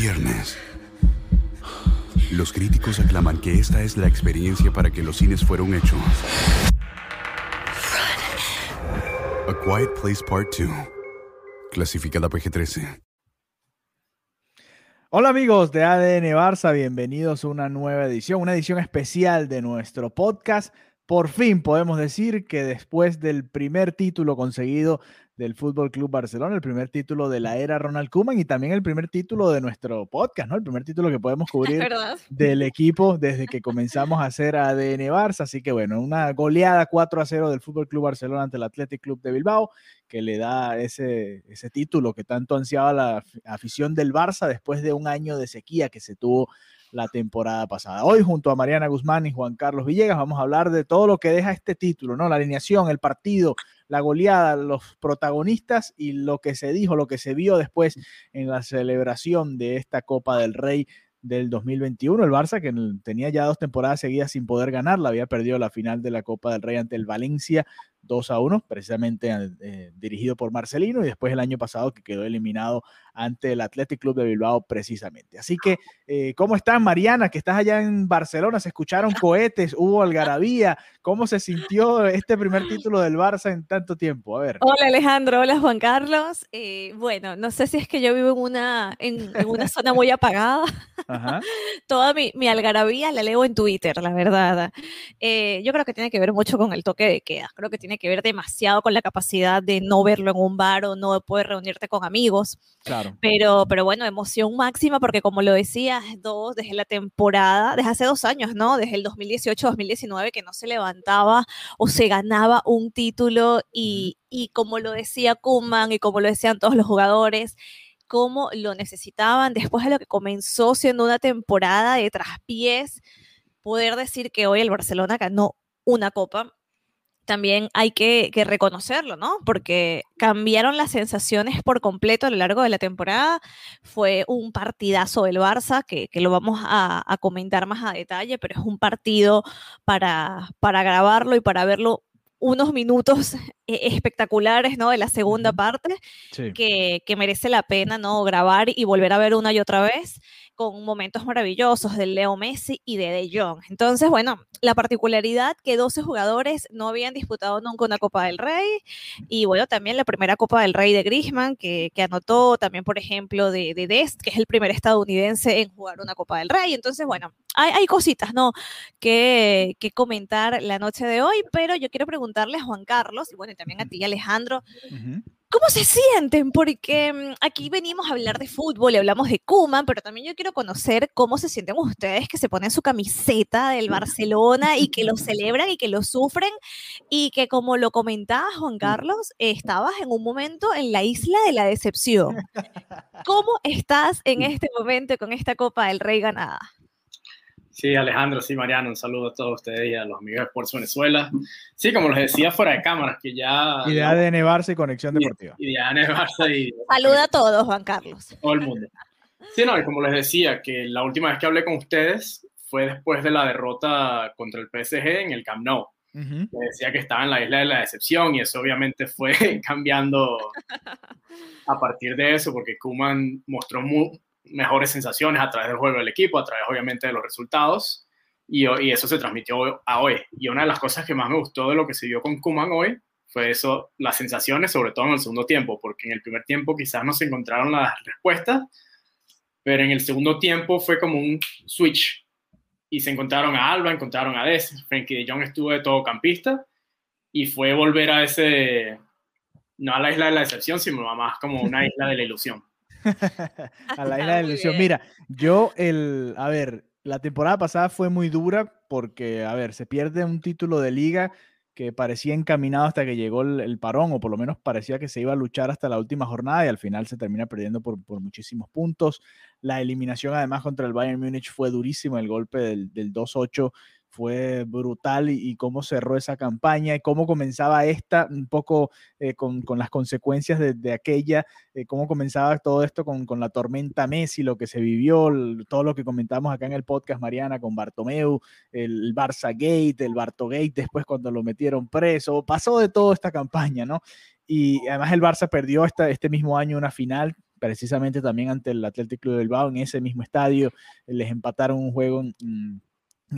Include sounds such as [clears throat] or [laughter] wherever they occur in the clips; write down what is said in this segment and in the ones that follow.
viernes. Los críticos aclaman que esta es la experiencia para que los cines fueron hechos. A Quiet Place Part 2. Clasificada PG-13. Hola amigos de ADN Barça, bienvenidos a una nueva edición, una edición especial de nuestro podcast. Por fin podemos decir que después del primer título conseguido del Fútbol Club Barcelona, el primer título de la era Ronald Koeman y también el primer título de nuestro podcast, ¿no? El primer título que podemos [laughs] cubrir del equipo desde que comenzamos a hacer ADN Barça. Así que bueno, una goleada 4 a 0 del Fútbol Club Barcelona ante el Athletic Club de Bilbao que le da ese, ese título que tanto ansiaba la afición del Barça después de un año de sequía que se tuvo la temporada pasada. Hoy junto a Mariana Guzmán y Juan Carlos Villegas vamos a hablar de todo lo que deja este título, ¿no? La alineación, el partido, la goleada, los protagonistas y lo que se dijo, lo que se vio después en la celebración de esta Copa del Rey del 2021. El Barça, que tenía ya dos temporadas seguidas sin poder ganarla, había perdido la final de la Copa del Rey ante el Valencia 2 a 1, precisamente eh, dirigido por Marcelino, y después el año pasado que quedó eliminado ante el Athletic Club de Bilbao precisamente. Así que, eh, ¿cómo estás, Mariana? Que estás allá en Barcelona, se escucharon cohetes, hubo algarabía. ¿Cómo se sintió este primer título del Barça en tanto tiempo? A ver. Hola, Alejandro. Hola, Juan Carlos. Eh, bueno, no sé si es que yo vivo en una, en, una [laughs] zona muy apagada. Toda mi, mi, algarabía la leo en Twitter, la verdad. yo creo que tiene que ver mucho con el toque de queda. Creo que tiene que ver demasiado con la capacidad de no verlo en un bar o no poder reunirte con amigos. Claro. Pero, pero bueno, emoción máxima porque como lo decías, dos, desde la temporada, desde hace dos años, ¿no? Desde el 2018-2019 que no se levantaba o se ganaba un título y, y como lo decía Kuman y como lo decían todos los jugadores, cómo lo necesitaban después de lo que comenzó siendo una temporada de traspiés, poder decir que hoy el Barcelona ganó una copa también hay que, reconocerlo, ¿no? Porque cambiaron las sensaciones por completo a lo largo de la temporada. Fue un partidazo del Barça, que, lo vamos a, comentar más a detalle, pero es un partido para, para grabarlo y para verlo unos minutos [laughs] e-, espectaculares, ¿no? De la segunda parte, que, que, merece la pena, ¿no? Grabar y volver a ver una y otra vez con momentos maravillosos de Leo Messi y de De Jong. Entonces, bueno, la particularidad que 12 jugadores no habían disputado nunca una Copa del Rey y bueno, también la primera Copa del Rey de Griezmann que, que anotó, también por ejemplo de, de, Dest, que es el primer estadounidense en jugar una Copa del Rey. Entonces, bueno, hay, hay cositas, ¿no? Que, que, comentar la noche de hoy, pero yo quiero preguntarle a Juan Carlos y bueno, también a ti Alejandro. ¿Cómo se sienten? Porque mm, aquí venimos a hablar de fútbol y hablamos de Kuman, pero también yo quiero conocer cómo se sienten ustedes que se ponen su camiseta del Barcelona y que lo [laughs] celebran y que lo sufren y que como lo comentaba Juan Carlos, estabas en un momento en la isla de la decepción. ¿Cómo estás en [laughs] este momento con esta Copa del Rey ganada? Sí, Alejandro, sí, Mariano, un saludo a todos ustedes y a los amigos de Sports Venezuela. Sí, como les decía fuera de cámaras, que ya... Y de Barça y Conexión Deportiva. Y, de Barça y... [laughs] Saluda a todos, Juan Carlos. Todo el mundo. Sí, no, y como les decía, que la última vez que hablé con ustedes fue después de la derrota contra el PSG en el Camp Nou. Les decía que estaba en la isla de la decepción y eso obviamente fue [laughs] cambiando [laughs] a partir de eso, porque Kuman mostró muy, mejores sensaciones a través del juego del equipo, a través obviamente de los resultados, y, eso se transmitió a hoy. Y una de las cosas que más me gustó de lo que se vio con Kuman hoy fue eso, las sensaciones, sobre todo en el segundo tiempo, porque en el primer tiempo quizás no se encontraron las respuestas, pero en el segundo tiempo fue como un switch. Y se encontraron a Alba, encontraron a Des, Frankie de Jong estuvo de todo campista, y fue volver a ese, no a la isla de la decepción, sino más como una isla de la ilusión. [laughs] a la isla de ilusión. Mira, yo el, a ver, la temporada pasada fue muy dura porque, a ver, se pierde un título de liga que parecía encaminado hasta que llegó el, parón, o por lo menos parecía que se iba a luchar hasta la última jornada y al final se termina perdiendo por, por muchísimos puntos. La eliminación además contra el Bayern Múnich fue durísimo, el golpe del, del 2-8 fue brutal y, cómo cerró esa campaña y cómo comenzaba esta, un poco eh, con, con, las consecuencias de, aquella, eh, cómo comenzaba todo esto con, con, la tormenta Messi, lo que se vivió, todo lo que comentamos acá en el podcast, Mariana, con Bartomeu, el Barça Gate, el Barto Gate, después cuando lo metieron preso, pasó de toda esta campaña, ¿no? Y además el Barça perdió esta, este mismo año una final precisamente también ante el Athletic Club de Bilbao en ese mismo estadio, les empataron un juego en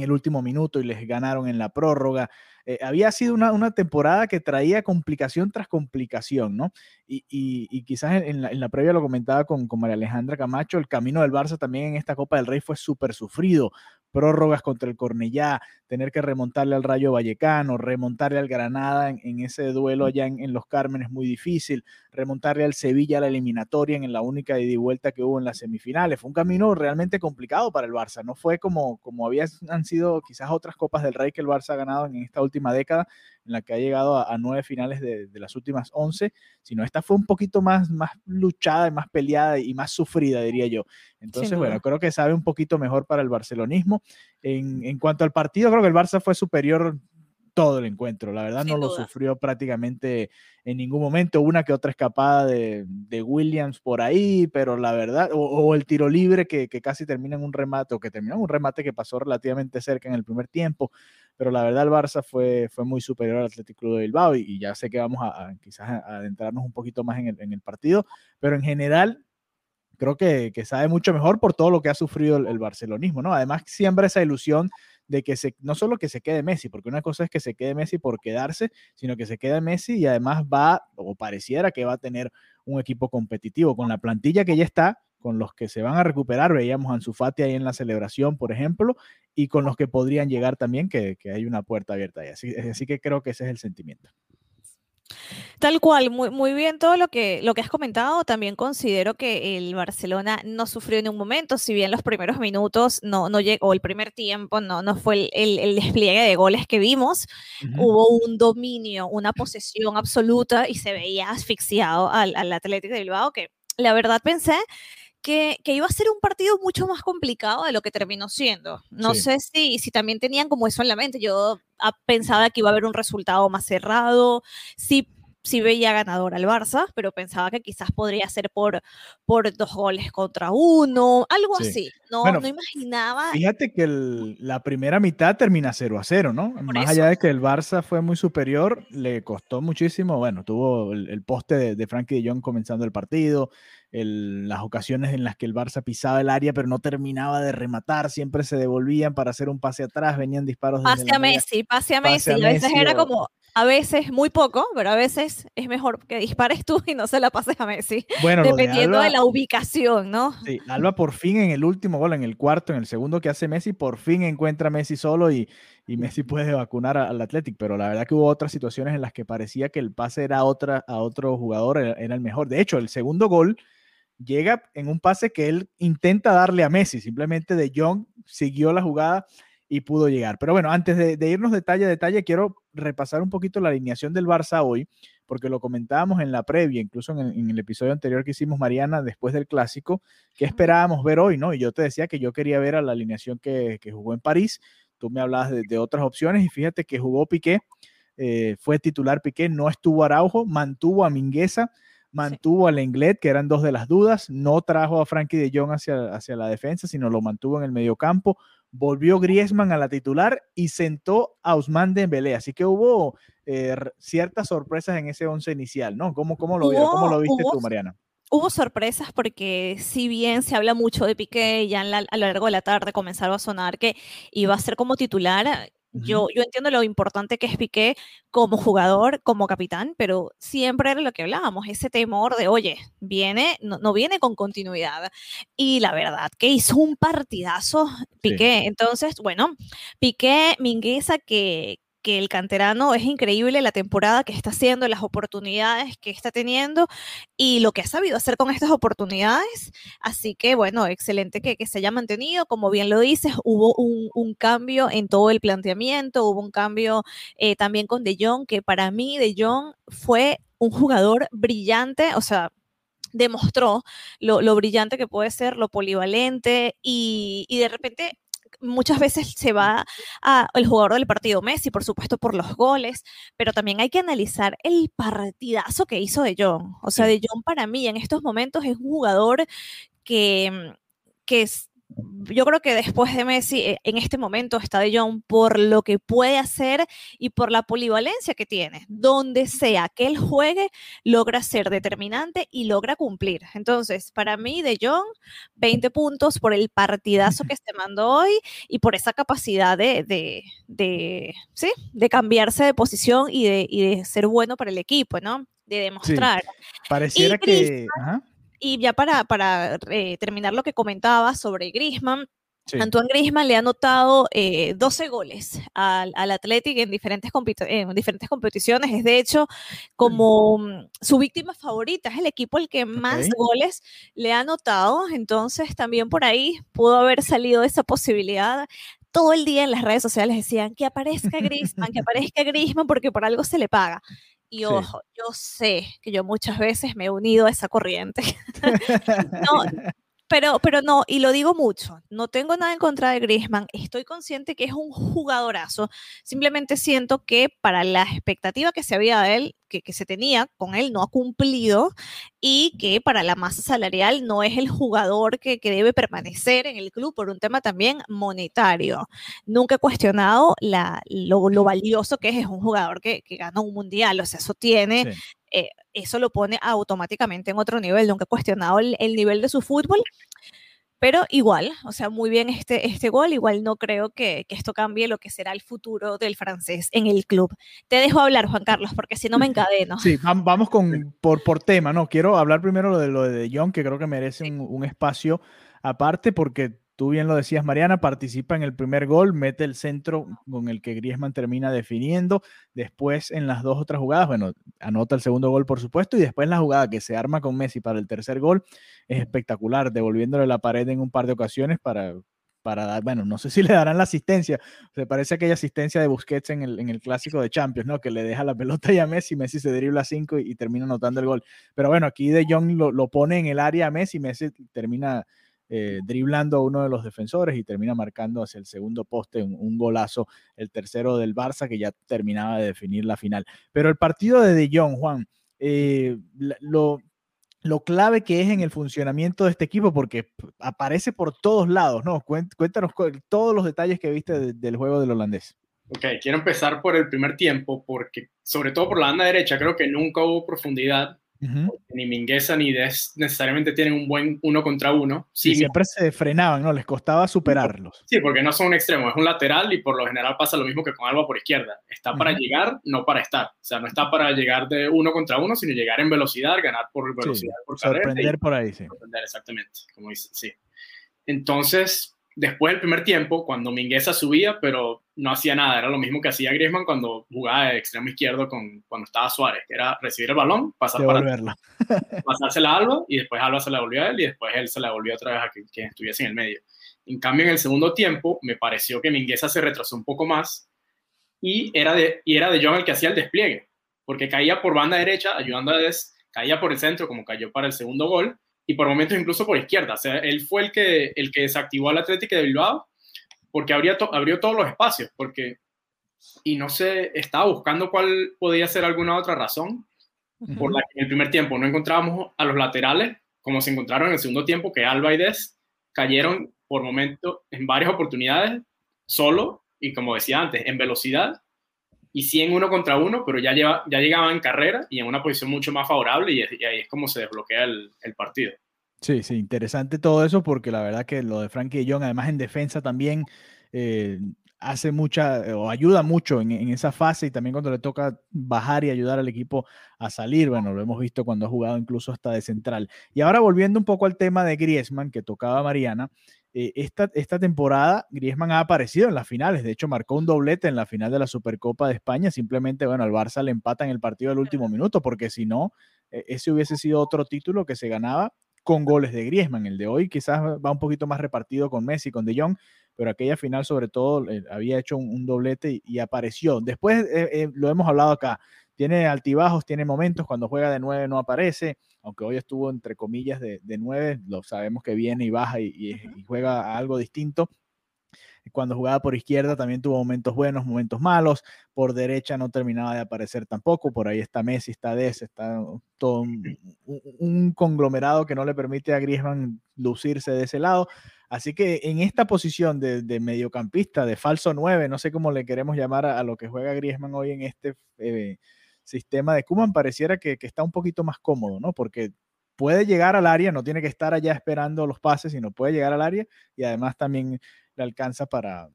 el último minuto y les ganaron en la prórroga. Eh, había sido una, temporada que traía complicación tras complicación, ¿no? Y, quizás en la, previa lo comentaba con, con María Alejandra Camacho, el camino del Barça también en esta Copa del Rey fue súper sufrido, prórrogas contra el Cornellá, tener que remontarle al Rayo Vallecano, remontarle al Granada en, ese duelo allá en, Los Cármenes muy difícil, remontarle al Sevilla a la eliminatoria en la única ida y vuelta que hubo en las semifinales. Fue un camino realmente complicado para el Barça, no fue como, como habían sido quizás otras Copas del Rey que el Barça ha ganado en esta última década, en la que ha llegado a, nueve finales de, las últimas once, sino esta fue un poquito más, más luchada y más peleada y más sufrida, diría yo. Entonces, bueno, creo que sabe un poquito mejor para el barcelonismo. En, en cuanto al partido, creo que el Barça fue superior todo el encuentro. La verdad no lo sufrió prácticamente en ningún momento. Una que otra escapada de, Williams por ahí, pero la verdad, o, el tiro libre que, casi termina en un remate, o que terminó en un remate que pasó relativamente cerca en el primer tiempo. Pero la verdad el Barça fue, fue muy superior al Atlético Club de Bilbao y, ya sé que vamos a, quizás adentrarnos un poquito más en el, en el partido, pero en general creo que, sabe mucho mejor por todo lo que ha sufrido el, el barcelonismo, ¿no? Además siembra esa ilusión de que se, no solo que se quede Messi, porque una cosa es que se quede Messi por quedarse, sino que se quede Messi y además va, o pareciera que va a tener un equipo competitivo con la plantilla que ya está, con los que se van a recuperar, veíamos a Ansu Fati ahí en la celebración, por ejemplo, y con los que podrían llegar también, que, hay una puerta abierta ahí. Así, así que creo que ese es el sentimiento. Tal cual, muy, muy bien todo lo que, lo que has comentado. También considero que el Barcelona no sufrió en un momento, si bien los primeros minutos no, no llegó, o el primer tiempo no, no fue el, despliegue de goles que vimos. Hubo un dominio, una posesión absoluta y se veía asfixiado al, al Atlético de Bilbao, que la verdad pensé que, que, iba a ser un partido mucho más complicado de lo que terminó siendo. No sé si, si también tenían como eso en la mente. Yo ah, pensaba que iba a haber un resultado más cerrado. Sí, sí veía ganador al Barça, pero pensaba que quizás podría ser por, por dos goles contra uno, algo así. No, no imaginaba. Fíjate que la primera mitad termina 0 a 0, ¿no? Más allá de que el Barça fue muy superior, le costó muchísimo. Bueno, tuvo el, poste de, de Frankie de Jong comenzando el partido, las ocasiones en las que el Barça pisaba el área, pero no terminaba de rematar, siempre se devolvían para hacer un pase atrás, venían disparos. Pase a Messi, pase a Messi. a, veces era como, a veces muy poco, pero a veces es mejor que dispares tú y no se la pases a Messi. Bueno, dependiendo de, la ubicación, ¿no? Sí, Alba por fin en el último gol, en el cuarto, en el segundo que hace Messi, por fin encuentra a Messi solo y, y Messi puede vacunar al Athletic, pero la verdad que hubo otras situaciones en las que parecía que el pase era otra, a otro jugador, era, era el mejor. De hecho, el segundo gol llega en un pase que él intenta darle a Messi, simplemente de Jong siguió la jugada y pudo llegar. Pero bueno, antes de, irnos detalle a detalle, quiero repasar un poquito la alineación del Barça hoy, porque lo comentábamos en la previa, incluso en, el episodio anterior que hicimos Mariana después del clásico, que esperábamos ver hoy, ¿no? Y yo te decía que yo quería ver a la alineación que, jugó en París, tú me hablabas de, otras opciones y fíjate que jugó Piqué, eh, fue titular Piqué, no estuvo Araujo, mantuvo a Mingueza, mantuvo al Lenglet, que eran dos de las dudas, no trajo a Frankie de Jong hacia, hacia la defensa, sino lo mantuvo en el mediocampo, volvió Griezmann a la titular y sentó a Usman Dembélé, así que hubo eh, ciertas sorpresas en ese once inicial, ¿no? ¿Cómo, cómo lo, ¿Cómo lo viste tú, Mariana? Hubo sorpresas porque si bien se habla mucho de Piqué, ya a lo largo de la tarde comenzaron a sonar que iba a ser como titular, yo, yo entiendo lo importante que es Piqué como jugador, como capitán, pero siempre era lo que hablábamos, ese temor de, oye, viene, no, viene con continuidad. Y la verdad que hizo un partidazo Piqué. Entonces, bueno, Piqué, Mingueza, que, que el canterano es increíble la temporada que está haciendo, las oportunidades que está teniendo y lo que ha sabido hacer con estas oportunidades. Así que, bueno, excelente que, se haya mantenido. Como bien lo dices, hubo un, cambio en todo el planteamiento, hubo un cambio eh, también con De Jong, que para mí De Jong fue un jugador brillante, o sea, demostró lo, brillante que puede ser, lo polivalente y de repente muchas veces se va a el jugador del partido Messi, por supuesto, por los goles, pero también hay que analizar el partidazo que hizo De Jong. O sea, De Jong para mí en estos momentos es un jugador que, que yo creo que después de Messi, eh, en este momento está De Jong por lo que puede hacer y por la polivalencia que tiene. Donde sea que él juegue, logra ser determinante y logra cumplir. Entonces, para mí, De Jong, 20 puntos por el partidazo que se mandó hoy y por esa capacidad de, de, ¿sí? de cambiarse de posición y de, de, ser bueno para el equipo, ¿no? De demostrar. Pareciera que... Y ya para, para eh, terminar lo que comentaba sobre Grisman, Antoine Grisman le ha anotado 12 eh, goles al, al Athletic en diferentes, en diferentes competiciones. Es de hecho como mm, su víctima favorita, es el equipo el que más goles le ha anotado. Entonces también por ahí pudo haber salido esa posibilidad todo el día en las redes sociales decían que aparezca Grisman, que [laughs] aparezca Grisman porque por algo se le paga. Y ojo, yo sé que yo muchas veces me he unido a esa corriente. [laughs] [laughs] no, pero, pero no, y lo digo mucho, no tengo nada en contra de Griezmann, estoy consciente que es un jugadorazo, simplemente siento que para la expectativa que se había de él, que, que, se tenía con él, no ha cumplido y que para la masa salarial no es el jugador que, que debe permanecer en el club por un tema también monetario. Nunca he cuestionado la, lo, lo, valioso que es, es un jugador que, que gana un mundial, o sea, eso tiene eh, eso lo pone automáticamente en otro nivel. Nunca he cuestionado el, nivel de su fútbol, pero igual, o sea, muy bien este, este gol. Igual no creo que, esto cambie lo que será el futuro del francés en el club. Te dejo hablar, Juan Carlos, porque si no me encadeno. Sí, vamos con, por, por tema, ¿no? Quiero hablar primero lo de lo de John, que creo que merece un, un espacio aparte, porque Tú bien lo decías, Mariana, participa en el primer gol, mete el centro con el que Griezmann termina definiendo. Después, en las dos otras jugadas, bueno, anota el segundo gol, por supuesto, y después la jugada que se arma con Messi para el tercer gol es espectacular, devolviéndole la pared en un par de ocasiones para, para dar, bueno, no sé si [laughs] le darán la asistencia. Se parece aquella asistencia de Busquets en el, en el clásico de Champions, ¿no? Que le deja la pelota ya a Messi, Messi se dribla a 5 y, termina anotando el gol. Pero bueno, aquí De Jong lo, lo, pone en el área a Messi, Messi termina eh, driblando a uno de los defensores y termina marcando hacia el segundo poste un, golazo, el tercero del Barça que ya terminaba de definir la final. Pero el partido de De Jong, Juan, eh, lo, lo clave que es en el funcionamiento de este equipo, porque aparece por todos lados, ¿no? Cuéntanos todos los detalles que viste del juego del holandés. Ok, quiero empezar por el primer tiempo, porque sobre todo por la banda derecha, creo que nunca hubo profundidad ni Mingueza ni Des necesariamente tienen un buen uno contra uno. Sí, siempre se frenaban, ¿no? Les costaba superarlos. Sí, porque no son un extremo, es un lateral y por lo general pasa lo mismo que con Alba por izquierda. Está para llegar, no para estar. O sea, no está para llegar de uno contra uno, sino llegar en velocidad, ganar por velocidad, por carrera. Sorprender por ahí, sí. Sorprender, exactamente, como dice, sí. Entonces, después del primer tiempo, cuando Mingueza subía, pero no hacía nada, era lo mismo que hacía Griezmann cuando jugaba de extremo izquierdo con, cuando estaba Suárez, que era recibir el balón, pasar para [laughs] pasársela a Alba y después Alba se la volvió a él y después él se la volvió otra vez a quien, estuviese en el medio. En cambio, en el segundo tiempo, me pareció que Mingueza se retrasó un poco más y era de, y era de John el que hacía el despliegue, porque caía por banda derecha, ayudando a Des, caía por el centro, como cayó para el segundo gol, y por momentos incluso por izquierda. O sea, él fue el que, el que desactivó al Atlético de Bilbao porque abrió, abrió todos los espacios, porque, y no sé, estaba buscando cuál podía ser alguna otra razón por la que en el primer tiempo no encontrábamos a los laterales, como se encontraron en el segundo tiempo, que Alba y Des cayeron por momentos en varias oportunidades solo y como decía antes, en velocidad y sí en uno contra uno, pero ya, lleva, ya llegaba en carrera y en una posición mucho más favorable y, ahí es como se desbloquea el, partido. Sí, sí, interesante todo eso porque la verdad que lo de Frankie Jong, además en defensa también eh, hace mucha o ayuda mucho en, esa fase y también cuando le toca bajar y ayudar al equipo a salir, bueno, lo hemos visto cuando ha jugado incluso hasta de central. Y ahora volviendo un poco al tema de Griezmann que tocaba Mariana, eh, esta, esta temporada Griezmann ha aparecido en las finales, de hecho marcó un doblete en la final de la Supercopa de España, simplemente, bueno, al Barça le empata en el partido del último minuto, porque si no, e, ese hubiese sido otro título que se ganaba con goles de Griezmann. El de hoy quizás va un poquito más repartido con Messi, con De Jong, pero aquella final sobre todo eh, había hecho un, doblete y, apareció. Después eh, lo hemos hablado acá, tiene altibajos, tiene momentos, cuando juega de nueve no aparece, aunque hoy estuvo entre comillas de, de 9, lo sabemos que viene y baja y, juega algo distinto. Cuando jugaba por izquierda también tuvo momentos buenos, momentos malos. Por derecha no terminaba de aparecer tampoco. Por ahí está Messi, está Des, está todo un, conglomerado que no le permite a Griezmann lucirse de ese lado. Así que en esta posición de, mediocampista, de falso 9, no sé cómo le queremos llamar a, lo que juega Griezmann hoy en este eh, sistema de Kuman, pareciera que, que, está un poquito más cómodo, ¿no? Porque puede llegar al área, no tiene que estar allá esperando los pases, sino puede llegar al área y además también le alcanza para,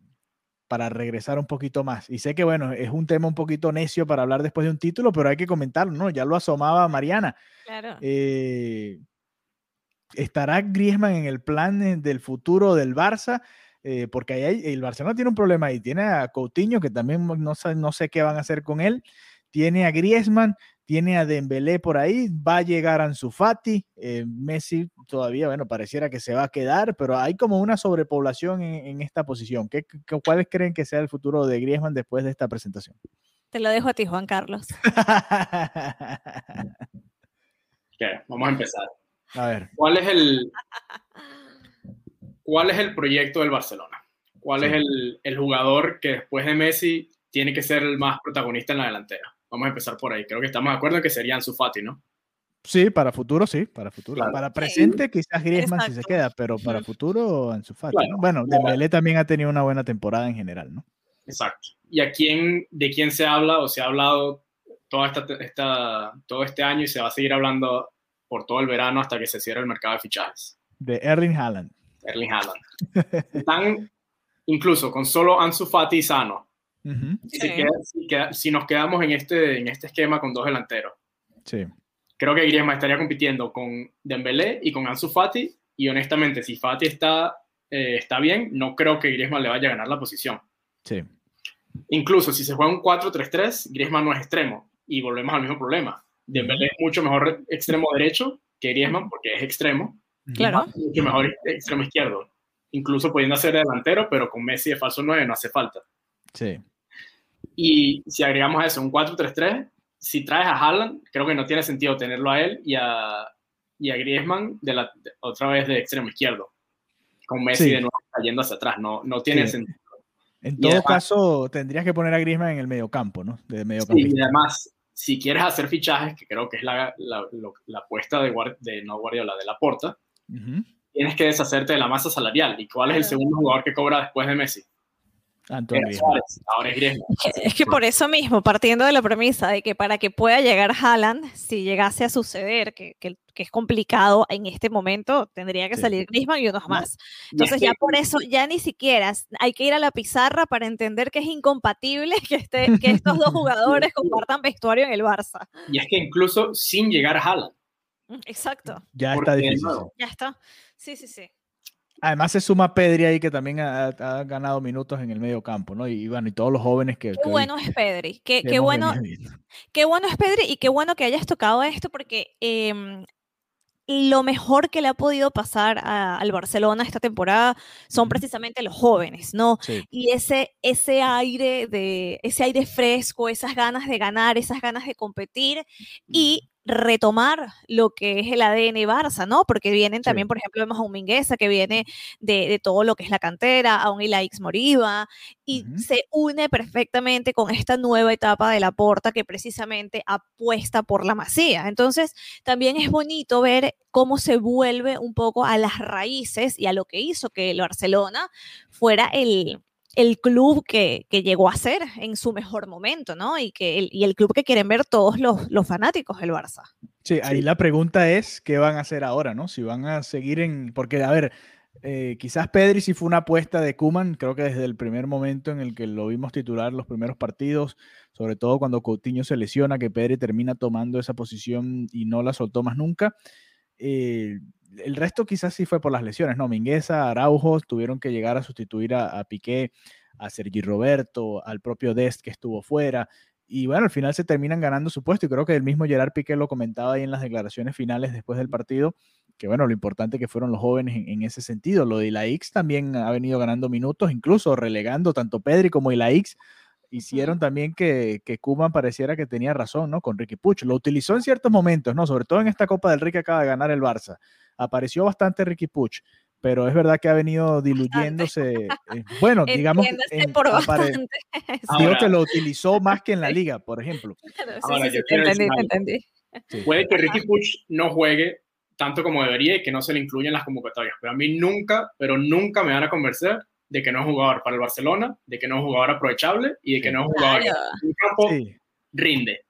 para regresar un poquito más. Y sé que, bueno, es un tema un poquito necio para hablar después de un título, pero hay que comentarlo, ¿no? Ya lo asomaba Mariana. Claro. Eh, ¿Estará Griezmann en el plan del futuro del Barça? Eh, porque ahí el Barcelona tiene un problema ahí. Tiene a Coutinho, que también no, no sé qué van a hacer con él. Tiene a Griezmann, tiene a Dembélé por ahí, va a llegar Ansu Fati, eh, Messi todavía, bueno, pareciera que se va a quedar, pero hay como una sobrepoblación en, esta posición. ¿Qué, cuáles creen que sea el futuro de Griezmann después de esta presentación? Te lo dejo a ti, Juan Carlos. [laughs] vamos a empezar. A ver. ¿Cuál es el, cuál es el proyecto del Barcelona? ¿Cuál es el, el jugador que después de Messi tiene que ser el más protagonista en la delantera? Vamos a empezar por ahí. Creo que estamos de acuerdo en que sería Ansu Fati, ¿no? Sí, para futuro sí, para futuro. Para presente quizás Griezmann si se queda, pero para futuro Ansu Fati. Bueno, Dembélé también ha tenido una buena temporada en general, ¿no? Exacto. ¿Y a quién, de quién se habla o se ha hablado toda esta, todo este año y se va a seguir hablando por todo el verano hasta que se cierre el mercado de fichajes? De Erling Haaland. Erling Haaland. Están incluso con solo Ansu Fati sano si, nos quedamos en este, en este esquema con dos delanteros, sí. creo que Griezmann estaría compitiendo con Dembélé y con Ansu Fati. Y honestamente, si Fati está, eh, está bien, no creo que Griezmann le vaya a ganar la posición. Sí. Incluso si se juega un 4-3-3, Griezmann no es extremo. Y volvemos al mismo problema. Dembélé es mucho mejor extremo derecho que Griezmann porque es extremo. Claro. Mucho mejor extremo izquierdo. Incluso pudiendo ser delantero, pero con Messi de falso 9 no hace falta. Sí. Y si agregamos eso, un 4-3-3, si traes a Haaland, creo que no tiene sentido tenerlo a él y a, y a Griezmann de la, otra vez de extremo izquierdo, con Messi de nuevo cayendo hacia atrás. No, no tiene sentido. En todo caso, tendrías que poner a Griezmann en el mediocampo, ¿no? De sí, y además, si quieres hacer fichajes, que creo que es la, la, la apuesta de, de no Guardiola, de la Porta, tienes que deshacerte de la masa salarial. ¿Y cuál es el segundo jugador que cobra después de Messi? Ahora es Es que por eso mismo, partiendo de la premisa de que para que pueda llegar Haaland, si llegase a suceder, que, que, es complicado en este momento, tendría que salir Griezmann y unos más. Entonces ya por eso, ya ni siquiera hay que ir a la pizarra para entender que es incompatible [laughs] que, este, que estos dos [laughs] jugadores compartan vestuario en el Barça. Y es que incluso sin llegar a Haaland. Mm, exacto. Ya está difícil. Ya está. Sí, sí, sí. Además se suma Pedri ahí que también ha, ganado minutos en el medio campo, ¿no? Y, bueno, y todos los jóvenes que... Qué bueno es Pedri, qué, qué bueno, qué bueno es Pedri y qué bueno que hayas tocado esto porque em, lo mejor que le ha podido pasar al Barcelona esta temporada son precisamente los jóvenes, ¿no? Y ese, ese aire de, ese aire fresco, esas ganas de ganar, esas ganas de competir y retomar lo que es el ADN Barça, ¿no? Porque vienen también, por ejemplo, vemos a un Mingueza que viene de, todo lo que es la cantera, a un Ilaix Moriba, y se une perfectamente con esta nueva etapa de la porta que precisamente apuesta por la masía. Entonces, también es bonito ver cómo se vuelve un poco a las raíces y a lo que hizo que el Barcelona fuera el, el club que, llegó a ser en su mejor momento, ¿no? Y, que el, y el club que quieren ver todos los, los fanáticos del Barça. Sí, ahí la pregunta es, ¿qué van a hacer ahora, no? Si van a seguir en... Porque, a ver, eh, quizás Pedri sí fue una apuesta de Kuman, creo que desde el primer momento en el que lo vimos titular los primeros partidos, sobre todo cuando Coutinho se lesiona, que Pedri termina tomando esa posición y no la soltó más nunca. Eh, el resto quizás sí fue por las lesiones, ¿no? Mingueza, Araujo tuvieron que llegar a sustituir a, Piqué, a Sergi Roberto, al propio Dest que estuvo fuera. Y bueno, al final se terminan ganando su puesto y creo que el mismo Gerard Piqué lo comentaba ahí en las declaraciones finales después del partido, que bueno, lo importante que fueron los jóvenes en, ese sentido. Lo de X también ha venido ganando minutos, incluso relegando tanto Pedri como X hicieron también que, que Kuman pareciera que tenía razón, ¿no? Con Ricky Puch. Lo utilizó en ciertos momentos, ¿no? Sobre todo en esta Copa del Rey que acaba de ganar el Barça. Apareció bastante Ricky Puch, pero es verdad que ha venido diluyéndose. Eh, bueno, digamos. En, por bastante. [laughs] Digo que lo utilizó más que en la liga, por ejemplo. Ahora, yo entendí, entendí. Puede que Ricky Puch no juegue tanto como debería y que no se le incluyen las convocatorias. Pero a mí nunca, pero nunca me van a convencer de que no es jugador para el Barcelona, de que no es jugador aprovechable y de que no es jugador que en campo rinde.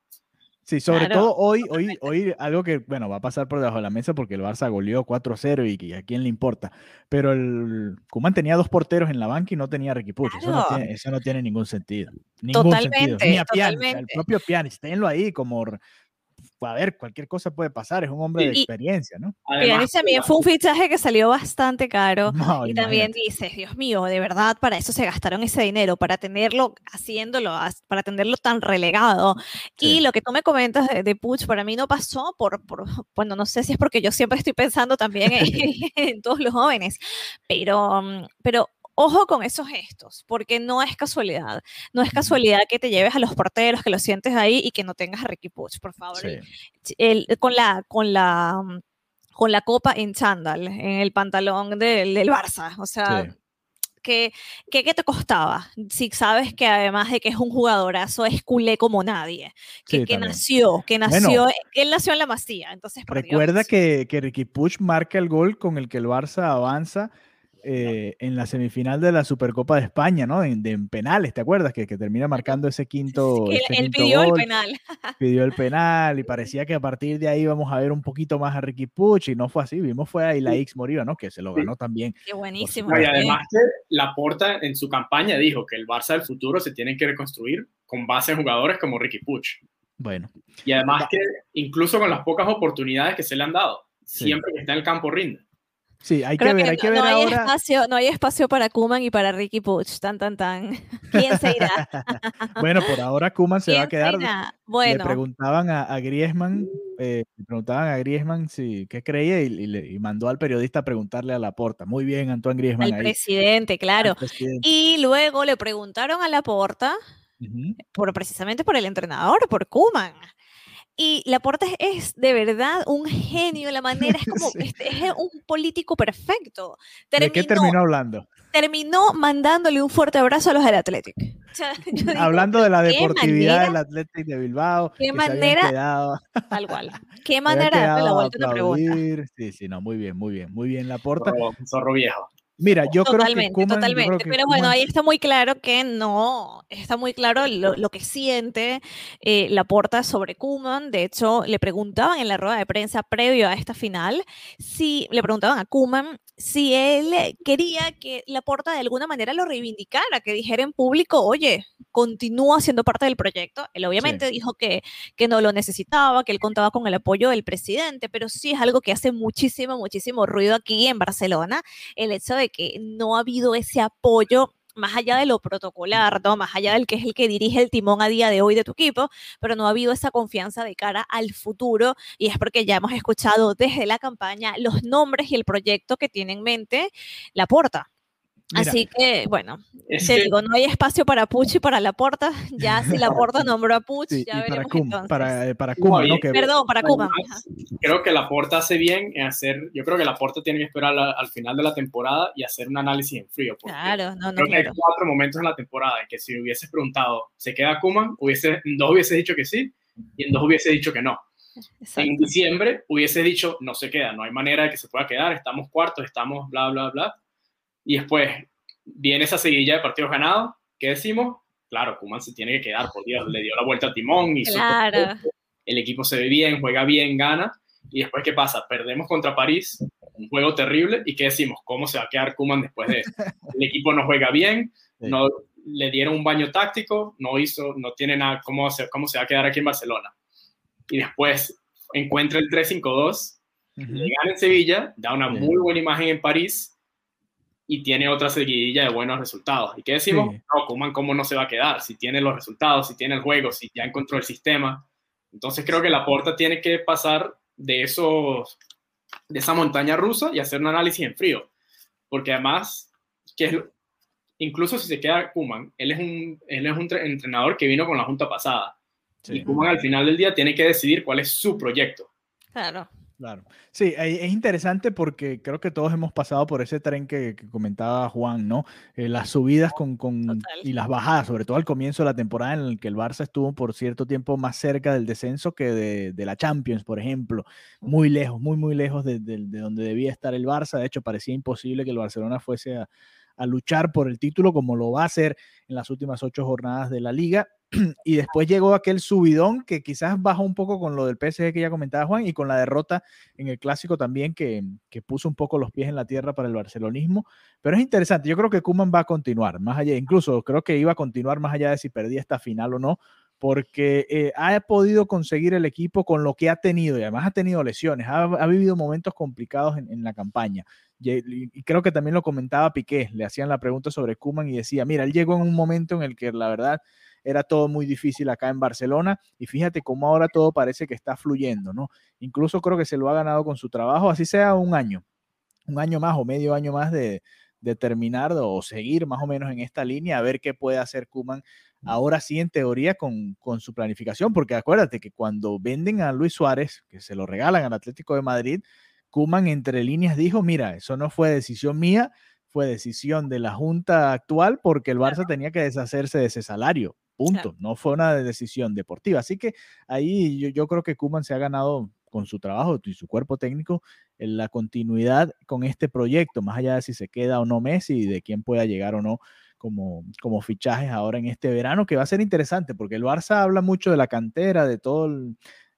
Sí, sobre todo hoy, hoy, hoy, algo que, bueno, va a pasar por debajo de la mesa porque el Barça goleó 4-0 y, a quién le importa. Pero el Kuman tenía dos porteros en la banca y no tenía Ricky Puch. Eso, no tiene, ningún sentido. Ningún totalmente, sentido. Ni a totalmente. el propio Pjanic, tenlo ahí como a ver, cualquier cosa puede pasar, es un hombre de experiencia, ¿no? Además, también fue un fichaje que salió bastante caro. y también dices, Dios mío, de verdad, para eso se gastaron ese dinero, para tenerlo haciéndolo, para tenerlo tan relegado. Y lo que tú me comentas de, de Puch, para mí no pasó por, por, bueno, no sé si es porque yo siempre estoy pensando también en, [laughs] en todos los jóvenes, pero, mm, pero Ojo con esos gestos, porque no es casualidad. No es casualidad que te lleves a los porteros, que los sientes ahí y que no tengas a Ricky Puch, por favor. con, la, con, la, con la copa en chándal, en el pantalón del, del Barça. O sea, ¿qué, ¿qué, te costaba? Si sabes que además de que es un jugadorazo, es culé como nadie. Que, que nació, que nació, que él nació en la Masía. Entonces, recuerda que, que Ricky Puch marca el gol con el que el Barça avanza eh, en la semifinal de la Supercopa de España, ¿no? En, penales, ¿te acuerdas? Que, que termina marcando ese quinto. Sí, él, pidió el penal. Pidió el [laughs] penal y parecía que a partir de ahí vamos a ver un poquito más a Ricky Puch y no fue así. Vimos fue ahí la X Moriva, ¿no? Que se lo ganó también. Qué buenísimo. Y además que Laporta en su campaña dijo que el Barça del futuro se tiene que reconstruir con base en jugadores como Ricky Puch. Bueno. Y además que incluso con las pocas oportunidades que se le han dado, siempre que está en el campo rinde. Sí, hay que ver, hay que ver no hay. Espacio, no hay espacio para Kuman y para Ricky Puch, tan, tan, tan. [laughs] ¿Quién se irá? [laughs] bueno, por ahora Kuman se va a quedar. Bueno. Le preguntaban a, a Griezmann, eh, le preguntaban a Griezmann si qué creía y, mandó al periodista a preguntarle a Laporta. Muy bien, Antoine Griezmann. Al presidente, claro. Y luego le preguntaron a Laporta, por, precisamente por el entrenador, por Kuman. Y Laporta es de verdad un genio, la manera es como, [laughs] este, es un político perfecto. ¿De qué terminó hablando? Terminó mandándole un fuerte abrazo a los del Athletic. [laughs] Hablando de la deportividad del Athletic de Bilbao. Qué manera. Tal cual. [laughs] Qué manera de la vuelta a pregunta. Sí, sí, no, muy bien, muy bien, muy bien Laporta. Un zorro viejo. Mira, yo creo que totalmente, pero bueno, ahí está muy claro que no, está muy claro lo, que siente eh, la porta sobre Kuman. De hecho, le preguntaban en la rueda de prensa previo a esta final si le preguntaban a Kuman si él quería que la porta de alguna manera lo reivindicara, que dijera en público, oye, continúa siendo parte del proyecto. Él obviamente dijo que, que no lo necesitaba, que él contaba con el apoyo del presidente, pero sí es algo que hace muchísimo, muchísimo ruido aquí en Barcelona, el hecho de que no ha habido ese apoyo más allá de lo protocolar, ¿no? más allá del que es el que dirige el timón a día de hoy de tu equipo, pero no ha habido esa confianza de cara al futuro y es porque ya hemos escuchado desde la campaña los nombres y el proyecto que tiene en mente la porta. Así que, bueno, te digo, no hay espacio para Puch y para Laporta. [laughs] Ya si Laporta [laughs] nombró a Puch, ya veremos para entonces. Para, eh, para Kuma, ¿no? Perdón, para Kuma. Creo que Laporta hace bien en hacer, yo creo que Laporta tiene que esperar al final de la temporada y hacer un análisis en frío. Claro, no, no, creo que hay cuatro momentos en la temporada en que si hubieses preguntado, ¿se queda Kuman? Hubiese, en dos hubiese dicho que sí y en dos hubiese dicho que no. En diciembre hubiese dicho, no se queda, no hay manera de que se pueda quedar, estamos cuartos, estamos bla, bla, bla y después viene esa seguilla de partidos ganados. ¿Qué decimos? Claro, Kuman se tiene que quedar, por Dios, le dio la vuelta al timón, y el equipo se ve bien, juega bien, gana. Y después, ¿qué pasa? Perdemos contra París, un juego terrible. ¿Y qué decimos? ¿Cómo se va a quedar Kuman después de eso? El equipo no juega bien, no le dieron un baño táctico, no hizo, no tiene nada, ¿cómo, se, cómo se va a quedar aquí en Barcelona? Y después encuentra el 3-5-2, le gana en Sevilla, da una muy buena imagen en París y tiene otra seguidilla de buenos resultados. ¿Y qué decimos? No, Kuman, ¿cómo no se va a quedar? Si tiene los resultados, si tiene el juego, si ya encontró el sistema. Entonces creo que la porta tiene que pasar de, esos, de esa montaña rusa y hacer un análisis en frío. Porque además, que incluso si se queda Kuman, él es un, él es un entrenador que vino con la junta pasada. Y Kuman al final del día tiene que decidir cuál es su proyecto. Claro. Claro. Sí, es interesante porque creo que todos hemos pasado por ese tren que, comentaba Juan, ¿no? Eh, las subidas con, con y las bajadas, sobre todo al comienzo de la temporada en el que el Barça estuvo por cierto tiempo más cerca del descenso que de, la Champions, por ejemplo. Muy lejos, muy, muy lejos de, de, donde debía estar el Barça. De hecho, parecía imposible que el Barcelona fuese a, a luchar por el título como lo va a hacer en las últimas ocho jornadas de la liga. [clears throat] Y después llegó aquel subidón que quizás bajó un poco con lo del PSG que ya comentaba Juan y con la derrota en el clásico también que, que puso un poco los pies en la tierra para el barcelonismo. Pero es interesante, yo creo que Kuman va a continuar, más allá, incluso creo que iba a continuar más allá de si perdía esta final o no, porque eh, ha podido conseguir el equipo con lo que ha tenido y además ha tenido lesiones, ha, ha vivido momentos complicados en, en la campaña. Y, creo que también lo comentaba Piqué, le hacían la pregunta sobre Kuman y decía, mira, él llegó en un momento en el que la verdad era todo muy difícil acá en Barcelona y fíjate cómo ahora todo parece que está fluyendo, ¿no? Incluso creo que se lo ha ganado con su trabajo, así sea un año, un año más o medio año más de, de terminar o seguir más o menos en esta línea, a ver qué puede hacer Kuman ahora sí en teoría con, con, su planificación, porque acuérdate que cuando venden a Luis Suárez, que se lo regalan al Atlético de Madrid, Kuman entre líneas dijo, mira, eso no fue decisión mía, fue decisión de la junta actual porque el Barça tenía que deshacerse de ese salario. Punto. No fue una decisión deportiva. Así que ahí yo, creo que Kuman se ha ganado con su trabajo y su cuerpo técnico en la continuidad con este proyecto, más allá de si se queda o no Messi y de quién pueda llegar o no como, como fichajes ahora en este verano, que va a ser interesante porque el Barça habla mucho de la cantera, de todo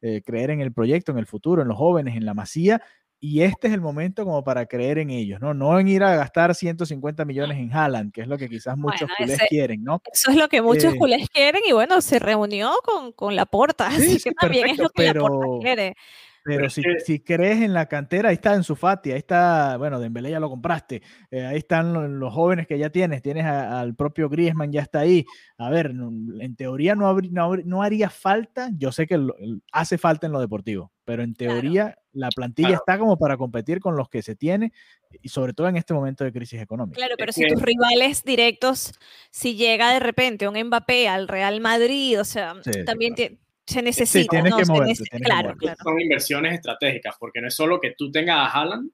eh, creer en el proyecto, en el futuro, en los jóvenes, en la masía, y este es el momento como para creer en ellos, ¿no? No en ir a gastar 150 millones en Haaland, que es lo que quizás muchos culés quieren, ¿no? Eso es lo que muchos eh, culés quieren y bueno, se reunió con, con la porta, [laughs] así que también es lo que la porta quiere. Pero si, si, crees en la cantera, ahí está en su Fati, ahí está, bueno, Dembélé ya lo compraste, eh, ahí están los, jóvenes que ya tienes, tienes al propio Griezmann, ya está ahí. A ver, en teoría no, no, haría falta, yo sé que hace falta en lo deportivo, pero en teoría la plantilla está como para competir con los que se tiene y sobre todo en este momento de crisis económica. Claro, pero si tus rivales directos, si llega de repente un Mbappé al Real Madrid, o sea, también se necesita. claro, Son inversiones estratégicas, porque no es solo que tú tengas a Haaland,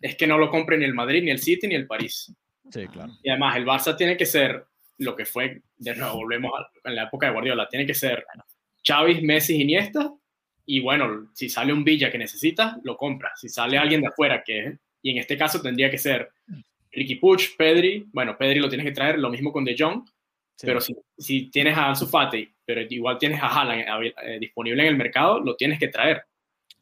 es que no lo compre ni el Madrid, ni el City, ni el París. Sí, claro. Y además, el Barça tiene que ser lo que fue, de nuevo, volvemos a, en la época de Guardiola, tiene que ser Xavi, Messi, Iniesta, y bueno, si sale un Villa que necesita, lo compra. Si sale alguien de afuera, que y en este caso tendría que ser Ricky Puch, Pedri, bueno, Pedri lo tienes que traer, lo mismo con De Jong, pero si, si, tienes a Ansu Fati, pero igual tienes a Haaland eh, disponible en el mercado, lo tienes que traer.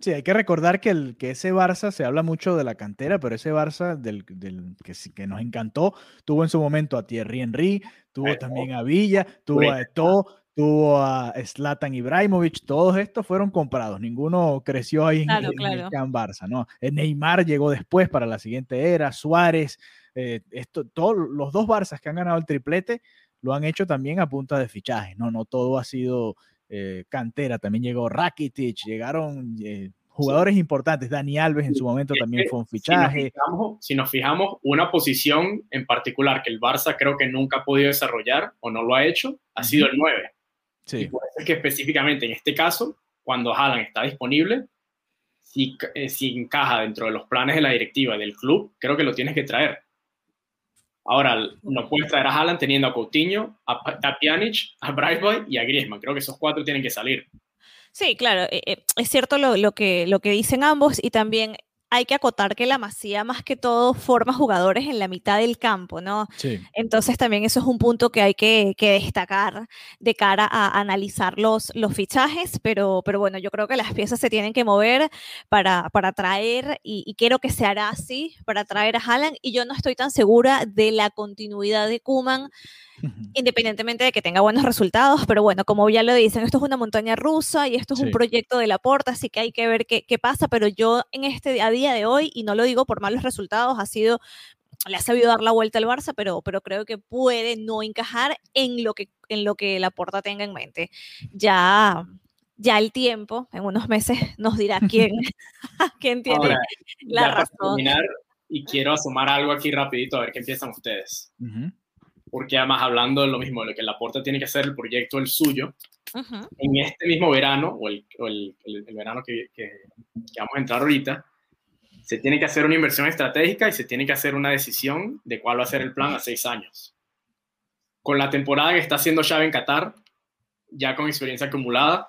Sí, hay que recordar que, el, que ese Barça, se habla mucho de la cantera, pero ese Barça del, del que, que, nos encantó, tuvo en su momento a Thierry Henry, tuvo también a Villa, tuvo a Eto'o, tuvo a Zlatan Ibrahimovic, todos estos fueron comprados, ninguno creció ahí en, el Can Barça, ¿no? Eh, Neymar llegó después para la siguiente era, Suárez, eh, esto, todos los dos Barças que han ganado el triplete lo han hecho también a punta de fichajes, ¿no? No todo ha sido eh, cantera, también llegó Rakitic, llegaron eh, jugadores importantes, Dani Alves en su momento también fue un fichaje. Si nos, fijamos, una posición en particular que el Barça creo que nunca ha podido desarrollar o no lo ha hecho, ha sido el 9. Sí. Y puede ser que específicamente en este caso, cuando Haaland está disponible, si, eh, si encaja dentro de los planes de la directiva del club, creo que lo tienes que traer Ahora, no puedes traer a Haaland teniendo a Coutinho, a, a Pjanic, a Brightboy y a Griezmann. Creo que esos cuatro tienen que salir. Sí, claro, eh, eh, es cierto lo, lo, que, lo que dicen ambos y también hay que acotar que la Masía más que todo forma jugadores en la mitad del campo, ¿no? Sí. Entonces también eso es un punto que hay que, destacar de cara a analizar los, los fichajes, pero, pero bueno, yo creo que las piezas se tienen que mover para, para traer, y, y creo que se hará así, para traer a Haaland, y yo no estoy tan segura de la continuidad de Kuman independientemente de que tenga buenos resultados, pero bueno, como ya lo dicen, esto es una montaña rusa y esto es un proyecto de la porta, así que hay que ver qué, qué, pasa, pero yo en este a día de hoy, y no lo digo por malos resultados, ha sido, le ha sabido dar la vuelta al Barça, pero, pero creo que puede no encajar en lo que, en lo que la porta tenga en mente. Ya ya el tiempo, en unos meses, nos dirá [laughs] quién, [laughs] quién tiene la razón. y quiero asomar algo aquí rapidito, a ver qué empiezan ustedes. Porque además hablando de lo mismo, de lo que la Laporta tiene que hacer el proyecto el suyo, en este mismo verano, o el, el, verano que, que, vamos a entrar ahorita, se tiene que hacer una inversión estratégica y se tiene que hacer una decisión de cuál va a ser el plan a seis años. Con la temporada que está haciendo Xavi en Qatar, ya con experiencia acumulada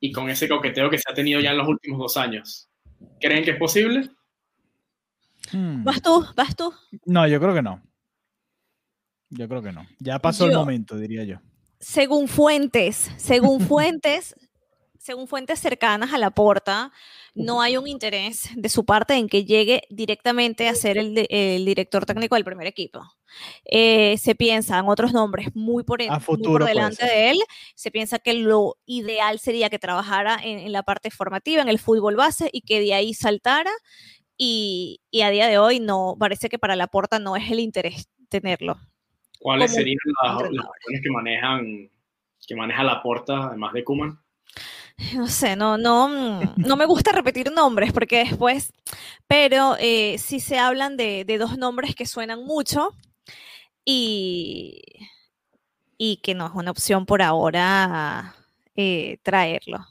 y con ese coqueteo que se ha tenido ya en los últimos dos años, ¿creen que es posible? Hmm. ¿Vas tú? ¿Vas tú? No, yo creo que no. Yo creo que no. Ya pasó el momento, diría yo. Según fuentes, según [laughs] fuentes, según fuentes cercanas a la porta, no hay un interés de su parte en que llegue directamente a ser el, director técnico del primer equipo. Eh, se piensa en otros nombres muy por, delante de él. Se piensa que lo ideal sería que trabajara en, la parte formativa, en el fútbol base y que de ahí saltara. Y, y a día de hoy no parece que para la porta no es el interés tenerlo. ¿Cuáles serían las, personas que manejan que maneja la porta, además de Kuman? No sé, no, no, no me gusta repetir nombres porque después, pero eh, sí se hablan de, dos nombres que suenan mucho y, y que no es una opción por ahora eh, traerlo.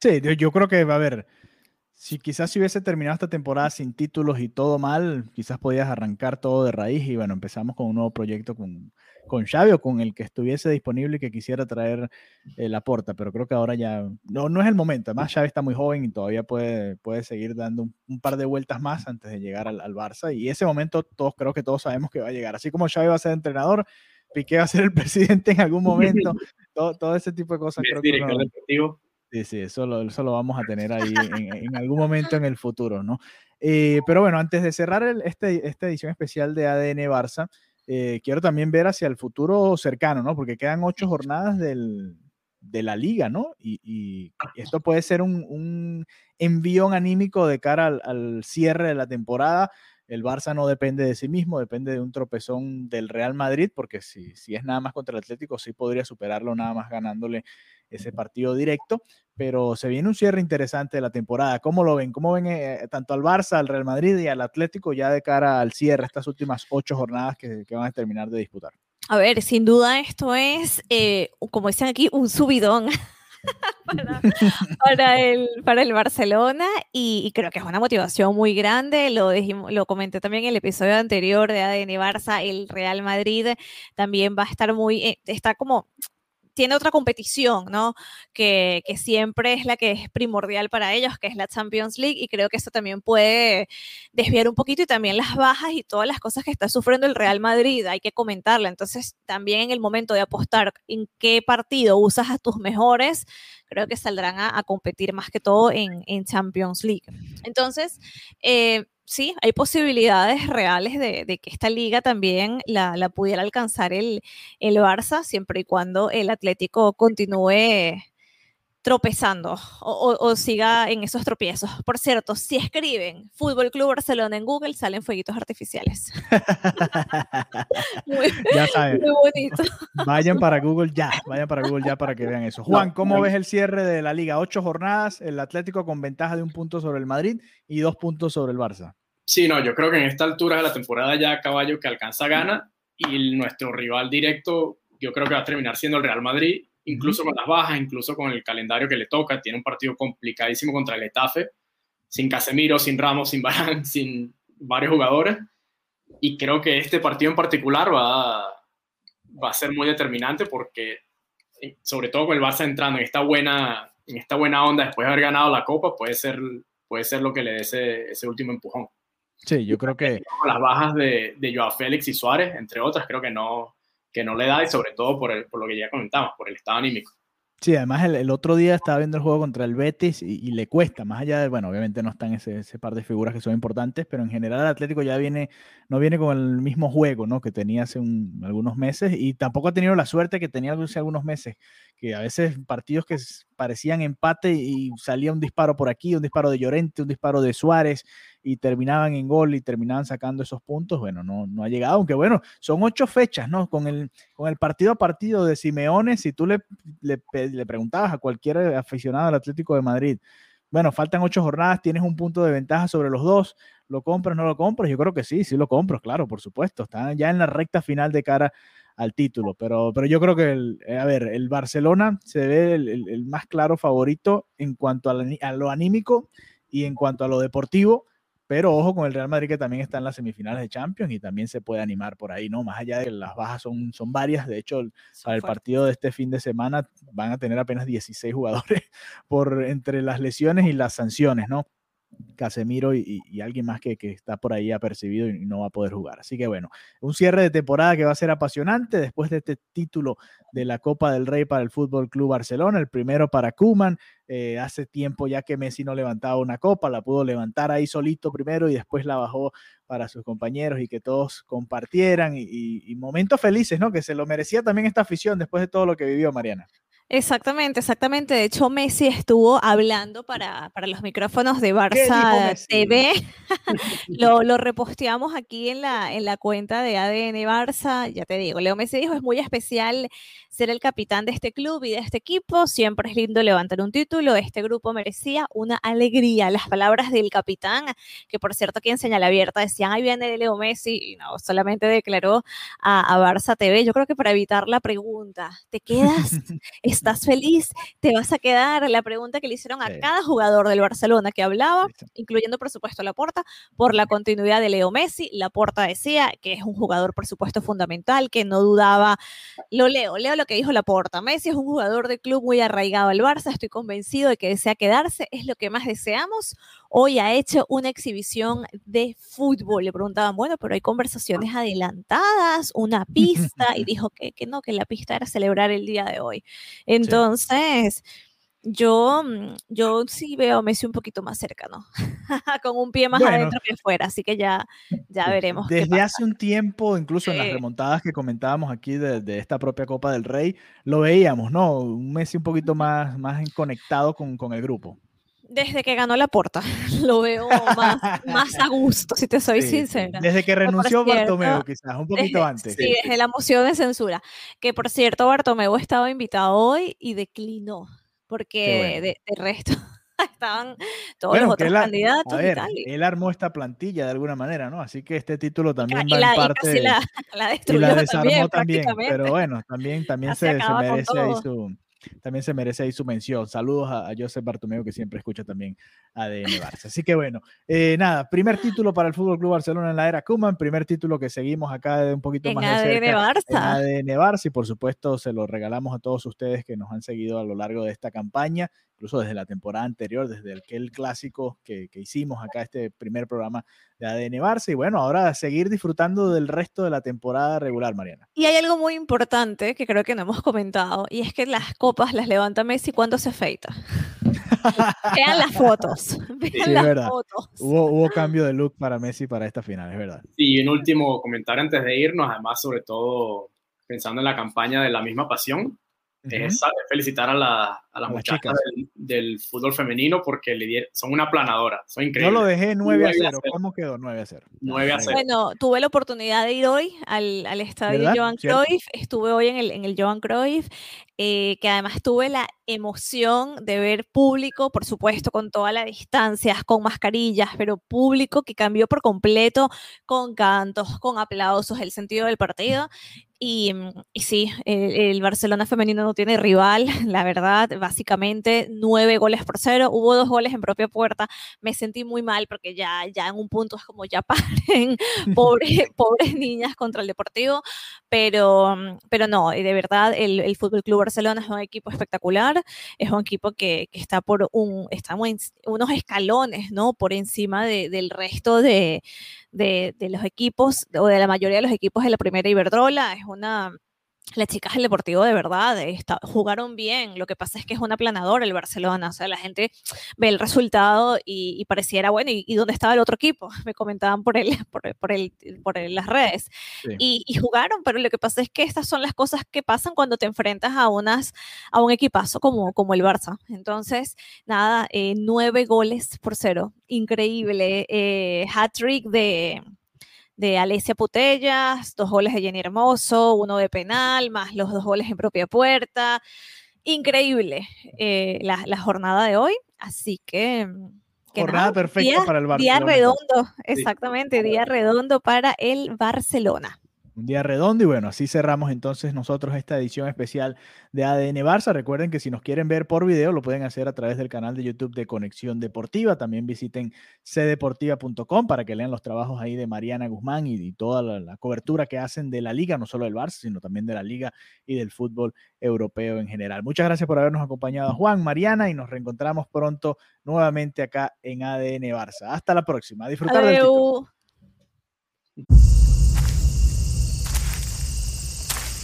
Sí, yo creo que va a haber, si quizás si hubiese terminado esta temporada sin títulos y todo mal, quizás podías arrancar todo de raíz y bueno, empezamos con un nuevo proyecto con, con Xavi o con el que estuviese disponible y que quisiera traer eh, la porta, pero creo que ahora ya no, no es el momento. Además, Xavi está muy joven y todavía puede, puede seguir dando un, par de vueltas más antes de llegar al, al, Barça. Y ese momento todos creo que todos sabemos que va a llegar. Así como Xavi va a ser entrenador, Piqué va a ser el [laughs] presidente en algún momento. [laughs] todo, todo ese tipo de cosas. Creo que no, sí, sí, eso lo, eso lo, vamos a tener [laughs] ahí en, en, algún momento en el futuro, ¿no? Eh, pero bueno, antes de cerrar el, este, esta edición especial de ADN Barça, eh, quiero también ver hacia el futuro cercano, ¿no? Porque quedan ocho jornadas del, de la liga, ¿no? Y, esto puede ser un, un, envión anímico de cara al, al, cierre de la temporada. El Barça no depende de sí mismo, depende de un tropezón del Real Madrid, porque si, si es nada más contra el Atlético, sí podría superarlo nada más ganándole ese partido directo, pero se viene un cierre interesante de la temporada. ¿Cómo lo ven? ¿Cómo ven eh, tanto al Barça, al Real Madrid y al Atlético ya de cara al cierre, estas últimas ocho jornadas que, van a terminar de disputar? A ver, sin duda esto es, eh, como dicen aquí, un subidón. [laughs] para, el, para el Barcelona y, creo que es una motivación muy grande, lo, lo comenté también en el episodio anterior de ADN Barça, el Real Madrid también va a estar muy, eh, está como tiene otra competición, ¿no? Que, siempre es la que es primordial para ellos, que es la Champions League, y creo que eso también puede desviar un poquito y también las bajas y todas las cosas que está sufriendo el Real Madrid, hay que comentarla. Entonces, también en el momento de apostar en qué partido usas a tus mejores, creo que saldrán a, competir más que todo en, en Champions League. Entonces, eh, sí, hay posibilidades reales de, que esta liga también la, pudiera alcanzar el, el, Barça, siempre y cuando el Atlético continúe tropezando o, siga en esos tropiezos. Por cierto, si escriben Fútbol Club Barcelona en Google, salen fueguitos artificiales. [laughs] muy, ya saben. Muy bonito. Vayan para Google ya, vayan para Google ya para que vean eso. Juan, ¿cómo ves el cierre de la liga? Ocho jornadas, el Atlético con ventaja de un punto sobre el Madrid y dos puntos sobre el Barça. Sí, no, yo creo que en esta altura de la temporada ya Caballo que alcanza gana y nuestro rival directo yo creo que va a terminar siendo el Real Madrid, incluso con las bajas, incluso con el calendario que le toca. Tiene un partido complicadísimo contra el Etafe, sin Casemiro, sin Ramos, sin Barán, [laughs] sin varios jugadores. Y creo que este partido en particular va, va a ser muy determinante porque, eh, sobre todo con el Barça entrando en esta buena, en esta buena onda después de haber ganado la Copa, puede ser, puede ser lo que le dé ese, ese último empujón. Sí, yo creo que... Las bajas de, de Joao Félix y Suárez, entre otras, creo que no, que no le da y sobre todo por, el, por lo que ya comentamos, por el estado anímico. Sí, además el, otro día estaba viendo el juego contra el Betis y, le cuesta, más allá de, bueno, obviamente no están ese, ese, par de figuras que son importantes, pero en general el Atlético ya viene, no viene con el mismo juego, ¿no? Que tenía hace algunos meses y tampoco ha tenido la suerte que tenía hace algunos meses, que a veces partidos que parecían empate y salía un disparo por aquí, un disparo de Llorente, un disparo de Suárez y terminaban en gol y terminaban sacando esos puntos, bueno, no, no ha llegado, aunque bueno, son ocho fechas, ¿no? Con el, con el partido a partido de Simeone, si tú le, le, preguntabas a cualquier aficionado al Atlético de Madrid, bueno, faltan ocho jornadas, tienes un punto de ventaja sobre los dos, ¿Lo compras, no lo compras? Yo creo que sí, sí lo compro, claro, por supuesto. Están ya en la recta final de cara al título, pero, pero yo creo que, eh, a ver, el Barcelona se ve el, más claro favorito en cuanto a lo anímico y en cuanto a lo deportivo pero ojo con el Real Madrid que también está en las semifinales de Champions y también se puede animar por ahí, ¿no? Más allá de que las bajas son, son varias, de hecho, para el partido de este fin de semana van a tener apenas 16 jugadores [laughs] por entre las lesiones y las sanciones, ¿no? Casemiro y, alguien más que, está por ahí apercibido y no va a poder jugar. Así que bueno, un cierre de temporada que va a ser apasionante después de este título de la Copa del Rey para el Fútbol Club Barcelona, el primero para Kuman. Eh, hace tiempo ya que Messi no levantaba una copa, la pudo levantar ahí solito primero y después la bajó para sus compañeros y que todos compartieran y, y momentos felices, ¿no? Que se lo merecía también esta afición después de todo lo que vivió Mariana. Exactamente, exactamente. De hecho, Messi estuvo hablando para, los micrófonos de Barça TV. [laughs] lo, lo, reposteamos aquí en la, en la cuenta de ADN Barça. Ya te digo, Leo Messi dijo, es muy especial ser el capitán de este club y de este equipo. Siempre es lindo levantar un título. Este grupo merecía una alegría. Las palabras del capitán, que por cierto aquí en Señal Abierta decían, ahí viene Leo Messi, y no, solamente declaró a, a Barça TV. Yo creo que para evitar la pregunta, ¿te quedas? [laughs] ¿Estás feliz? ¿Te vas a quedar? La pregunta que le hicieron a cada jugador del Barcelona que hablaba, incluyendo por supuesto a Laporta, por la continuidad de Leo Messi. Laporta decía que es un jugador por supuesto fundamental, que no dudaba. Lo leo, leo lo que dijo Laporta. Messi es un jugador de club muy arraigado al Barça, estoy convencido de que desea quedarse, es lo que más deseamos. Hoy ha hecho una exhibición de fútbol. Le preguntaban, bueno, pero hay conversaciones adelantadas, una pista, y dijo que, que no, que la pista era celebrar el día de hoy. Entonces, yo, mm, yo sí veo a Messi un poquito más cercano, [laughs] con un pie más adentro que afuera, así que ya, ya veremos. Desde hace un tiempo, incluso en las remontadas que comentábamos aquí de, esta propia Copa del Rey, lo veíamos, ¿no? Un Messi un poquito más, más conectado con, con el grupo. Desde que ganó la porta, [laughs] lo veo más, más a gusto, si te soy sincera. Desde que renunció Bartomeu, [laughs] quizás, un poquito antes. Sí, desde la moción de censura. Que por cierto, Bartomeu estaba invitado hoy y declinó porque de, resto [laughs] estaban todos los otros candidatos y tal. Él armó esta plantilla de alguna manera, ¿no? Así que este título también va en parte. la, la, destruyó y la desarmó también, pero bueno, también, también se, se, merece ahí su, también se merece ahí su mención. Saludos a, Joseph Bartomeu, que siempre escucha también ADN Barça. Así que bueno, eh, nada, primer título para el Fútbol Club Barcelona en la era Kuman, primer título que seguimos acá de un poquito más ADN de cerca. Barça. En ADN Barça, y por supuesto se lo regalamos a todos ustedes que nos han seguido a lo largo de esta campaña, incluso desde la temporada anterior, desde aquel clásico que, que hicimos acá, este primer programa de ADN Barça. Y bueno, ahora seguir disfrutando del resto de la temporada regular, Mariana. Y hay algo muy importante que creo que no hemos comentado, y es que las copas las levanta Messi cuando se afeita. [laughs] Vean las fotos. [laughs] Vean las fotos. Hubo, hubo cambio de look para Messi para esta final, es verdad. Y un último comentario antes de irnos, además, sobre todo pensando en la campaña de la misma pasión, es felicitar a, la, a las muchachas del, fútbol femenino porque le son una planadora, son increíbles. Yo lo dejé 9 a 0. ¿Cómo quedó 9 a 0? 9 a 0. Bueno, tuve la oportunidad de ir hoy al, al estadio Johan Cruyff. Estuve hoy en el, en el Johan Cruyff, eh, que además tuve la emoción de ver público, por supuesto, con todas las distancias, con mascarillas, pero público que cambió por completo con cantos, con aplausos, el sentido del partido. Y, mm, y sí, el, Barcelona femenino no tiene rival, [laughs] la verdad, básicamente nueve goles por cero, hubo dos goles en propia puerta, me sentí muy mal porque ya, ya en un punto es como ya [laughs] paren, pobre, [laughs] pobres niñas contra el Deportivo, pero, mm, pero no, de verdad el, el Fútbol Club Barcelona es un equipo espectacular, es un equipo que, que está por un, unos escalones, ¿no? Por encima de, del resto de, de, de, los equipos o de la mayoría de los equipos de la primera Iberdrola, es una las chicas del Deportivo de verdad jugaron bien. Lo que pasa es que es un aplanador el Barcelona. O sea, la gente ve el resultado y, pareciera, bueno, ¿y, dónde estaba el otro equipo? [laughs] Me comentaban por, el, por, el, por las redes. Y, jugaron, pero lo que pasa es que estas son las cosas que pasan cuando te enfrentas a, unas, a un equipazo como, como el Barça. Entonces, nada, eh, nueve goles por cero. Increíble. Eh, hat-trick de de Alesia Putellas, dos goles de Jenny Hermoso, uno de penal, más los dos goles en propia puerta. Increíble eh, la, jornada de hoy, así que Jornada perfecta para el Barcelona. Día redondo, exactamente, día redondo para el Barcelona un día redondo y bueno, así cerramos entonces nosotros esta edición especial de ADN Barça. Recuerden que si nos quieren ver por video lo pueden hacer a través del canal de YouTube de Conexión Deportiva. También visiten cdeportiva.com para que lean los trabajos ahí de Mariana Guzmán y, toda la, cobertura que hacen de la liga, no solo del Barça, sino también de la liga y del fútbol europeo en general. Muchas gracias por habernos acompañado Juan, Mariana y nos reencontramos pronto nuevamente acá en ADN Barça. Hasta la próxima. disfrutar del título.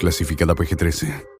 clasificada PG-13.